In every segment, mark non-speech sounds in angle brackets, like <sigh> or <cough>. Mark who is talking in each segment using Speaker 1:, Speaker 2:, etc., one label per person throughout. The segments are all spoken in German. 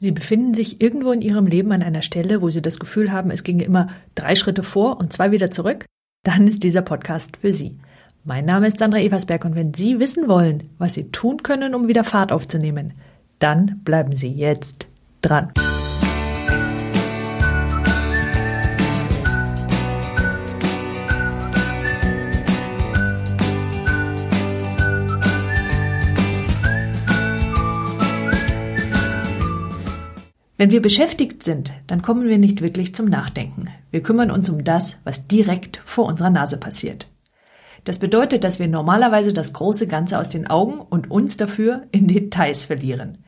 Speaker 1: Sie befinden sich irgendwo in Ihrem Leben an einer Stelle, wo Sie das Gefühl haben, es ginge immer drei Schritte vor und zwei wieder zurück? Dann ist dieser Podcast für Sie. Mein Name ist Sandra Eversberg und wenn Sie wissen wollen, was Sie tun können, um wieder Fahrt aufzunehmen, dann bleiben Sie jetzt dran. Wenn wir beschäftigt sind, dann kommen wir nicht wirklich zum Nachdenken. Wir kümmern uns um das, was direkt vor unserer Nase passiert. Das bedeutet, dass wir normalerweise das große Ganze aus den Augen und uns dafür in Details verlieren.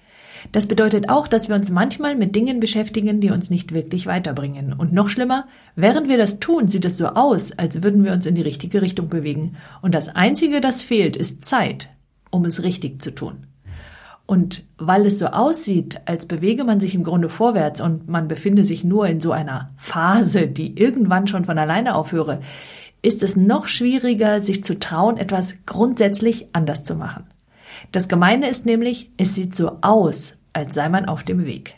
Speaker 1: Das bedeutet auch, dass wir uns manchmal mit Dingen beschäftigen, die uns nicht wirklich weiterbringen. Und noch schlimmer, während wir das tun, sieht es so aus, als würden wir uns in die richtige Richtung bewegen. Und das Einzige, das fehlt, ist Zeit, um es richtig zu tun. Und weil es so aussieht, als bewege man sich im Grunde vorwärts und man befinde sich nur in so einer Phase, die irgendwann schon von alleine aufhöre, ist es noch schwieriger, sich zu trauen, etwas grundsätzlich anders zu machen. Das Gemeine ist nämlich, es sieht so aus, als sei man auf dem Weg.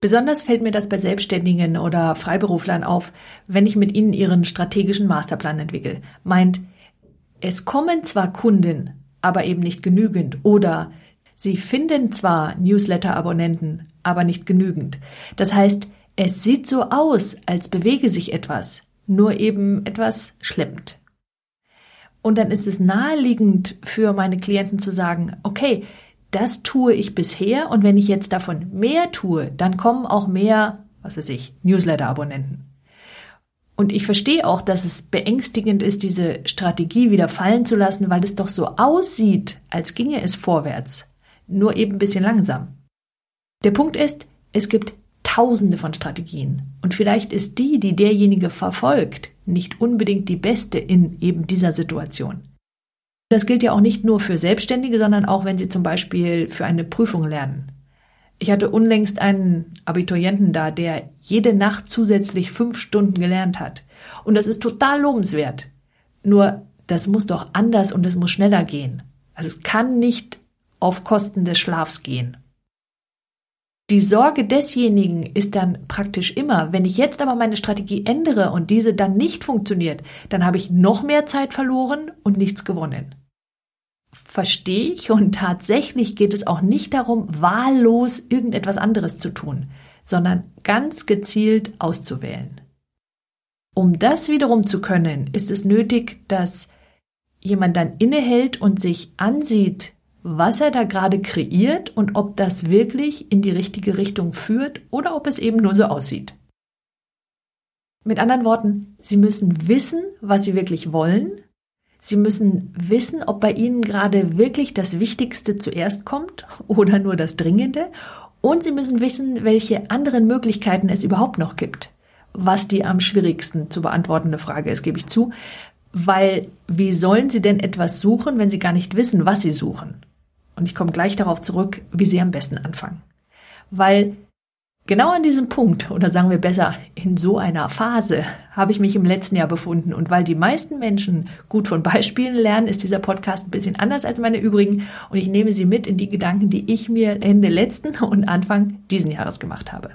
Speaker 1: Besonders fällt mir das bei Selbstständigen oder Freiberuflern auf, wenn ich mit ihnen ihren strategischen Masterplan entwickle. Meint, es kommen zwar Kunden, aber eben nicht genügend oder Sie finden zwar Newsletter-Abonnenten, aber nicht genügend. Das heißt, es sieht so aus, als bewege sich etwas, nur eben etwas schleppend. Und dann ist es naheliegend für meine Klienten zu sagen, okay, das tue ich bisher und wenn ich jetzt davon mehr tue, dann kommen auch mehr, was weiß ich, Newsletter-Abonnenten. Und ich verstehe auch, dass es beängstigend ist, diese Strategie wieder fallen zu lassen, weil es doch so aussieht, als ginge es vorwärts nur eben ein bisschen langsam. Der Punkt ist, es gibt tausende von Strategien und vielleicht ist die, die derjenige verfolgt, nicht unbedingt die beste in eben dieser Situation. Das gilt ja auch nicht nur für Selbstständige, sondern auch wenn sie zum Beispiel für eine Prüfung lernen. Ich hatte unlängst einen Abiturienten da, der jede Nacht zusätzlich fünf Stunden gelernt hat. Und das ist total lobenswert. Nur, das muss doch anders und es muss schneller gehen. Also es kann nicht auf Kosten des Schlafs gehen. Die Sorge desjenigen ist dann praktisch immer, wenn ich jetzt aber meine Strategie ändere und diese dann nicht funktioniert, dann habe ich noch mehr Zeit verloren und nichts gewonnen. Verstehe ich und tatsächlich geht es auch nicht darum, wahllos irgendetwas anderes zu tun, sondern ganz gezielt auszuwählen. Um das wiederum zu können, ist es nötig, dass jemand dann innehält und sich ansieht, was er da gerade kreiert und ob das wirklich in die richtige Richtung führt oder ob es eben nur so aussieht. Mit anderen Worten, Sie müssen wissen, was Sie wirklich wollen. Sie müssen wissen, ob bei Ihnen gerade wirklich das Wichtigste zuerst kommt <laughs> oder nur das Dringende. Und Sie müssen wissen, welche anderen Möglichkeiten es überhaupt noch gibt. Was die am schwierigsten zu beantwortende Frage ist, gebe ich zu. Weil wie sollen Sie denn etwas suchen, wenn Sie gar nicht wissen, was Sie suchen? Und ich komme gleich darauf zurück, wie Sie am besten anfangen. Weil genau an diesem Punkt, oder sagen wir besser, in so einer Phase, habe ich mich im letzten Jahr befunden. Und weil die meisten Menschen gut von Beispielen lernen, ist dieser Podcast ein bisschen anders als meine übrigen. Und ich nehme Sie mit in die Gedanken, die ich mir Ende letzten und Anfang diesen Jahres gemacht habe.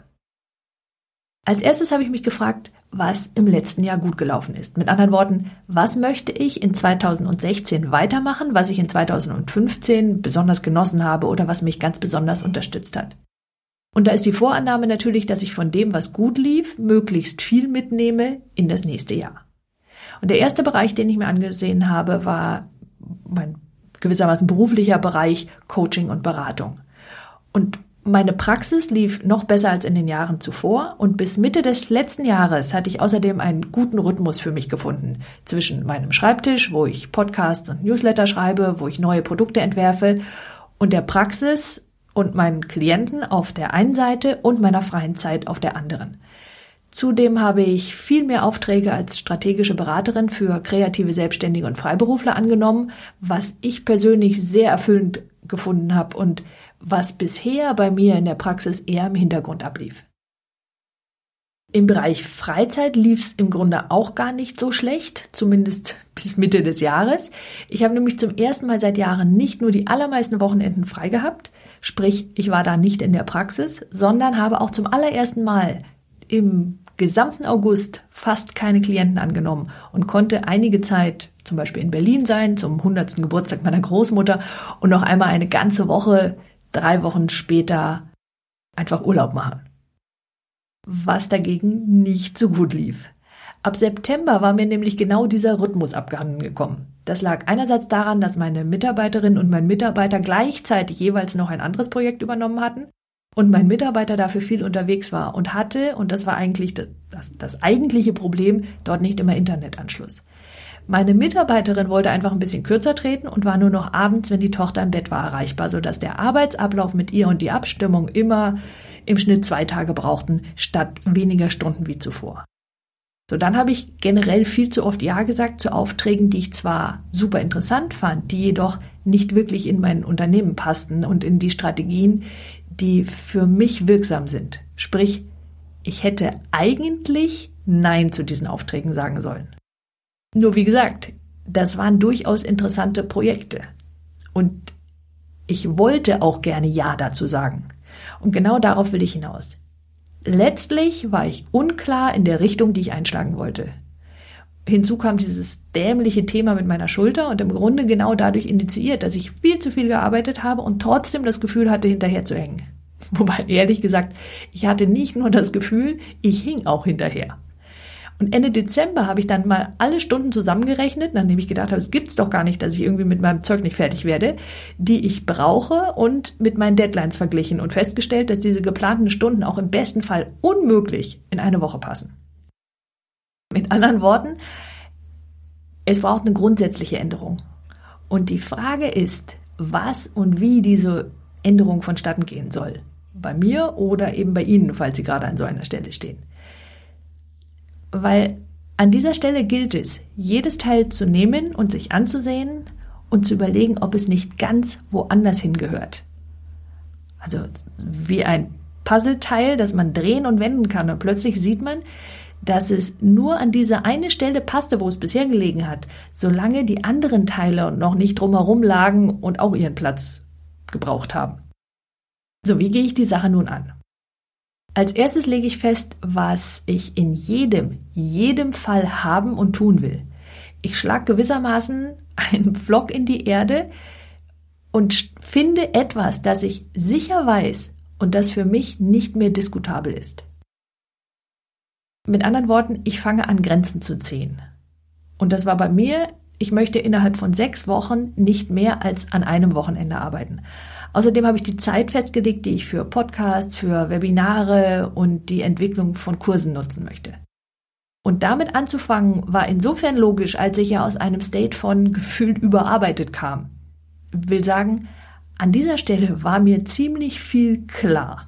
Speaker 1: Als erstes habe ich mich gefragt, was im letzten Jahr gut gelaufen ist. Mit anderen Worten, was möchte ich in 2016 weitermachen, was ich in 2015 besonders genossen habe oder was mich ganz besonders unterstützt hat. Und da ist die Vorannahme natürlich, dass ich von dem, was gut lief, möglichst viel mitnehme in das nächste Jahr. Und der erste Bereich, den ich mir angesehen habe, war mein gewissermaßen beruflicher Bereich Coaching und Beratung. Und meine Praxis lief noch besser als in den Jahren zuvor und bis Mitte des letzten Jahres hatte ich außerdem einen guten Rhythmus für mich gefunden zwischen meinem Schreibtisch, wo ich Podcasts und Newsletter schreibe, wo ich neue Produkte entwerfe und der Praxis und meinen Klienten auf der einen Seite und meiner freien Zeit auf der anderen. Zudem habe ich viel mehr Aufträge als strategische Beraterin für kreative Selbstständige und Freiberufler angenommen, was ich persönlich sehr erfüllend gefunden habe und was bisher bei mir in der Praxis eher im Hintergrund ablief. Im Bereich Freizeit lief es im Grunde auch gar nicht so schlecht, zumindest bis Mitte des Jahres. Ich habe nämlich zum ersten Mal seit Jahren nicht nur die allermeisten Wochenenden frei gehabt, Sprich, ich war da nicht in der Praxis, sondern habe auch zum allerersten Mal im gesamten August fast keine Klienten angenommen und konnte einige Zeit zum Beispiel in Berlin sein, zum 100. Geburtstag meiner Großmutter und noch einmal eine ganze Woche, drei Wochen später einfach Urlaub machen. Was dagegen nicht so gut lief. Ab September war mir nämlich genau dieser Rhythmus abgehanden gekommen. Das lag einerseits daran, dass meine Mitarbeiterin und mein Mitarbeiter gleichzeitig jeweils noch ein anderes Projekt übernommen hatten und mein Mitarbeiter dafür viel unterwegs war und hatte, und das war eigentlich das, das, das eigentliche Problem, dort nicht immer Internetanschluss. Meine Mitarbeiterin wollte einfach ein bisschen kürzer treten und war nur noch abends, wenn die Tochter im Bett war, erreichbar, sodass der Arbeitsablauf mit ihr und die Abstimmung immer im Schnitt zwei Tage brauchten, statt weniger Stunden wie zuvor. So, dann habe ich generell viel zu oft Ja gesagt zu Aufträgen, die ich zwar super interessant fand, die jedoch nicht wirklich in mein Unternehmen passten und in die Strategien, die für mich wirksam sind. Sprich, ich hätte eigentlich Nein zu diesen Aufträgen sagen sollen. Nur wie gesagt, das waren durchaus interessante Projekte. Und ich wollte auch gerne Ja dazu sagen. Und genau darauf will ich hinaus. Letztlich war ich unklar in der Richtung, die ich einschlagen wollte. Hinzu kam dieses dämliche Thema mit meiner Schulter und im Grunde genau dadurch initiiert, dass ich viel zu viel gearbeitet habe und trotzdem das Gefühl hatte, hinterher zu hängen. <laughs> Wobei, ehrlich gesagt, ich hatte nicht nur das Gefühl, ich hing auch hinterher. Und Ende Dezember habe ich dann mal alle Stunden zusammengerechnet, nachdem ich gedacht habe, es gibt's doch gar nicht, dass ich irgendwie mit meinem Zeug nicht fertig werde, die ich brauche und mit meinen Deadlines verglichen und festgestellt, dass diese geplanten Stunden auch im besten Fall unmöglich in eine Woche passen. Mit anderen Worten, es braucht eine grundsätzliche Änderung. Und die Frage ist, was und wie diese Änderung vonstatten gehen soll. Bei mir oder eben bei Ihnen, falls Sie gerade an so einer Stelle stehen. Weil an dieser Stelle gilt es, jedes Teil zu nehmen und sich anzusehen und zu überlegen, ob es nicht ganz woanders hingehört. Also wie ein Puzzleteil, das man drehen und wenden kann und plötzlich sieht man, dass es nur an diese eine Stelle passte, wo es bisher gelegen hat, solange die anderen Teile noch nicht drumherum lagen und auch ihren Platz gebraucht haben. So, wie gehe ich die Sache nun an? Als erstes lege ich fest, was ich in jedem, jedem Fall haben und tun will. Ich schlage gewissermaßen einen Flock in die Erde und finde etwas, das ich sicher weiß und das für mich nicht mehr diskutabel ist. Mit anderen Worten, ich fange an, Grenzen zu ziehen. Und das war bei mir, ich möchte innerhalb von sechs Wochen nicht mehr als an einem Wochenende arbeiten. Außerdem habe ich die Zeit festgelegt, die ich für Podcasts, für Webinare und die Entwicklung von Kursen nutzen möchte. Und damit anzufangen war insofern logisch, als ich ja aus einem State von gefühlt überarbeitet kam. Will sagen, an dieser Stelle war mir ziemlich viel klar.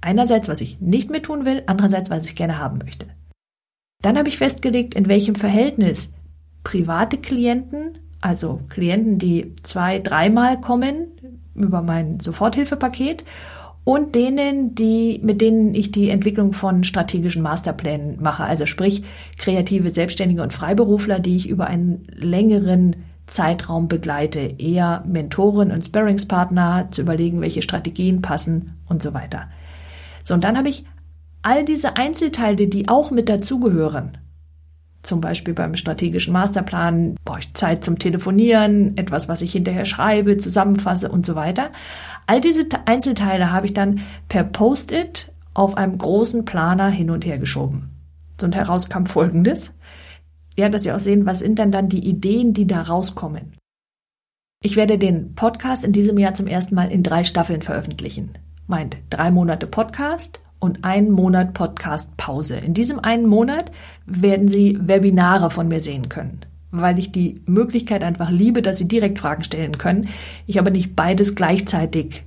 Speaker 1: Einerseits, was ich nicht mehr tun will, andererseits, was ich gerne haben möchte. Dann habe ich festgelegt, in welchem Verhältnis private Klienten, also Klienten, die zwei, dreimal kommen, über mein Soforthilfepaket und denen, die, mit denen ich die Entwicklung von strategischen Masterplänen mache. Also sprich, kreative Selbstständige und Freiberufler, die ich über einen längeren Zeitraum begleite. Eher Mentoren und Sparringspartner zu überlegen, welche Strategien passen und so weiter. So, und dann habe ich all diese Einzelteile, die auch mit dazugehören, zum Beispiel beim strategischen Masterplan brauche ich Zeit zum Telefonieren, etwas, was ich hinterher schreibe, zusammenfasse und so weiter. All diese Einzelteile habe ich dann per Post-it auf einem großen Planer hin und her geschoben. Und heraus kam Folgendes. Ja, dass Sie auch sehen, was sind denn dann die Ideen, die da rauskommen. Ich werde den Podcast in diesem Jahr zum ersten Mal in drei Staffeln veröffentlichen. Meint drei Monate Podcast und einen Monat Podcast-Pause. In diesem einen Monat werden Sie Webinare von mir sehen können, weil ich die Möglichkeit einfach liebe, dass Sie direkt Fragen stellen können. Ich aber nicht beides gleichzeitig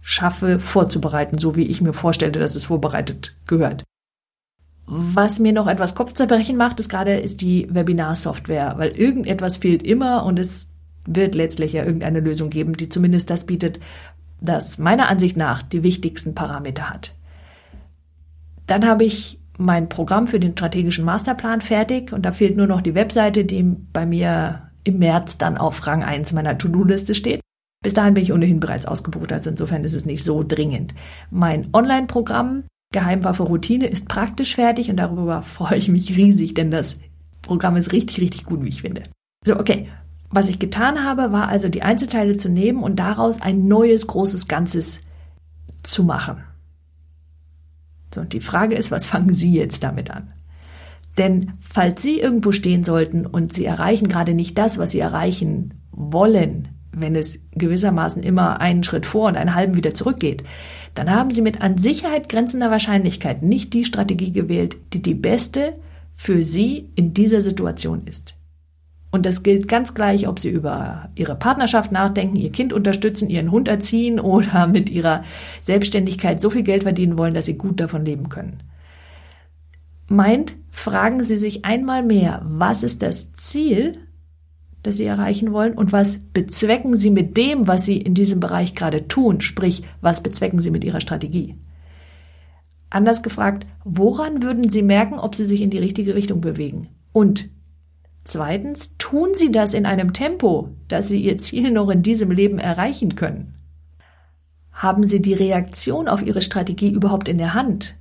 Speaker 1: schaffe vorzubereiten, so wie ich mir vorstelle, dass es vorbereitet gehört. Was mir noch etwas Kopfzerbrechen macht, ist gerade ist die Webinar-Software, weil irgendetwas fehlt immer und es wird letztlich ja irgendeine Lösung geben, die zumindest das bietet, das meiner Ansicht nach die wichtigsten Parameter hat. Dann habe ich mein Programm für den strategischen Masterplan fertig und da fehlt nur noch die Webseite, die bei mir im März dann auf Rang 1 meiner To-Do-Liste steht. Bis dahin bin ich ohnehin bereits ausgebucht, also insofern ist es nicht so dringend. Mein Online-Programm Geheimwaffe Routine ist praktisch fertig und darüber <laughs> freue ich mich riesig, denn das Programm ist richtig, richtig gut, wie ich finde. So, okay. Was ich getan habe, war also die Einzelteile zu nehmen und daraus ein neues großes Ganzes zu machen. So, und die Frage ist, was fangen Sie jetzt damit an? Denn falls Sie irgendwo stehen sollten und Sie erreichen gerade nicht das, was Sie erreichen wollen, wenn es gewissermaßen immer einen Schritt vor und einen halben wieder zurückgeht, dann haben Sie mit an Sicherheit grenzender Wahrscheinlichkeit nicht die Strategie gewählt, die die beste für Sie in dieser Situation ist. Und das gilt ganz gleich, ob Sie über Ihre Partnerschaft nachdenken, Ihr Kind unterstützen, Ihren Hund erziehen <laughs> oder mit Ihrer Selbstständigkeit so viel Geld verdienen wollen, dass Sie gut davon leben können. Meint, fragen Sie sich einmal mehr, was ist das Ziel, das Sie erreichen wollen und was bezwecken Sie mit dem, was Sie in diesem Bereich gerade tun, sprich, was bezwecken Sie mit Ihrer Strategie. Anders gefragt, woran würden Sie merken, ob Sie sich in die richtige Richtung bewegen? Und zweitens, tun Sie das in einem Tempo, dass Sie Ihr Ziel noch in diesem Leben erreichen können? Haben Sie die Reaktion auf Ihre Strategie überhaupt in der Hand?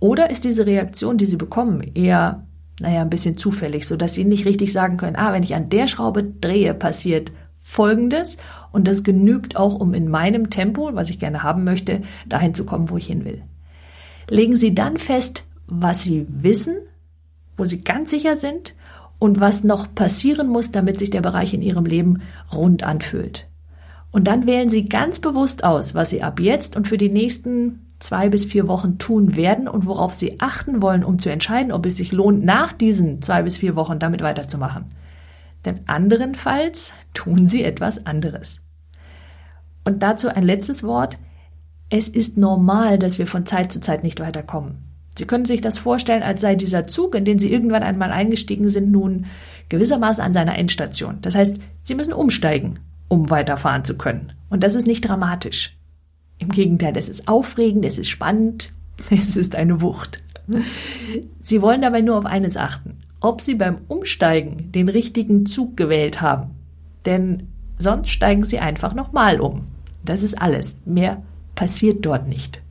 Speaker 1: Oder ist diese Reaktion, die Sie bekommen, eher naja, ein bisschen zufällig, so dass sie nicht richtig sagen können, ah, wenn ich an der Schraube drehe, passiert Folgendes und das genügt auch, um in meinem Tempo, was ich gerne haben möchte, dahin zu kommen, wo ich hin will. Legen Sie dann fest, was Sie wissen, wo Sie ganz sicher sind und was noch passieren muss, damit sich der Bereich in Ihrem Leben rund anfühlt. Und dann wählen Sie ganz bewusst aus, was Sie ab jetzt und für die nächsten zwei bis vier Wochen tun werden und worauf Sie achten wollen, um zu entscheiden, ob es sich lohnt, nach diesen zwei bis vier Wochen damit weiterzumachen. Denn anderenfalls tun Sie etwas anderes. Und dazu ein letztes Wort. Es ist normal, dass wir von Zeit zu Zeit nicht weiterkommen. Sie können sich das vorstellen, als sei dieser Zug, in den Sie irgendwann einmal eingestiegen sind, nun gewissermaßen an seiner Endstation. Das heißt, Sie müssen umsteigen, um weiterfahren zu können. Und das ist nicht dramatisch. Im Gegenteil, es ist aufregend, es ist spannend, <laughs> es ist eine Wucht. Sie wollen dabei nur auf eines achten, ob Sie beim Umsteigen den richtigen Zug gewählt haben. Denn sonst steigen Sie einfach nochmal um. Das ist alles. Mehr passiert dort nicht.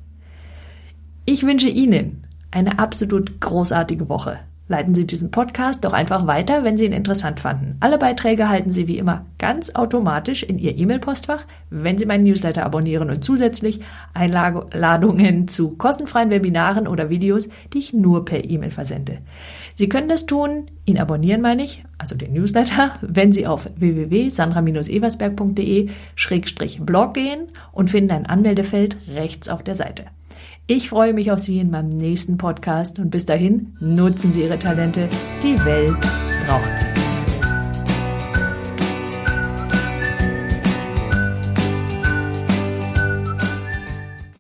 Speaker 1: Ich wünsche Ihnen eine absolut großartige Woche leiten Sie diesen Podcast doch einfach weiter, wenn Sie ihn interessant fanden. Alle Beiträge halten Sie wie immer ganz automatisch in Ihr E-Mail-Postfach, wenn Sie meinen Newsletter abonnieren und zusätzlich Einladungen zu kostenfreien Webinaren oder Videos, die ich nur per E-Mail versende. Sie können das tun, ihn abonnieren meine ich, also den Newsletter, <laughs> wenn Sie auf www.sandra-eversberg.de-blog gehen und finden ein Anmeldefeld rechts auf der Seite. Ich freue mich auf Sie in meinem nächsten Podcast und bis dahin nutzen Sie Ihre Talente. Die Welt braucht sie.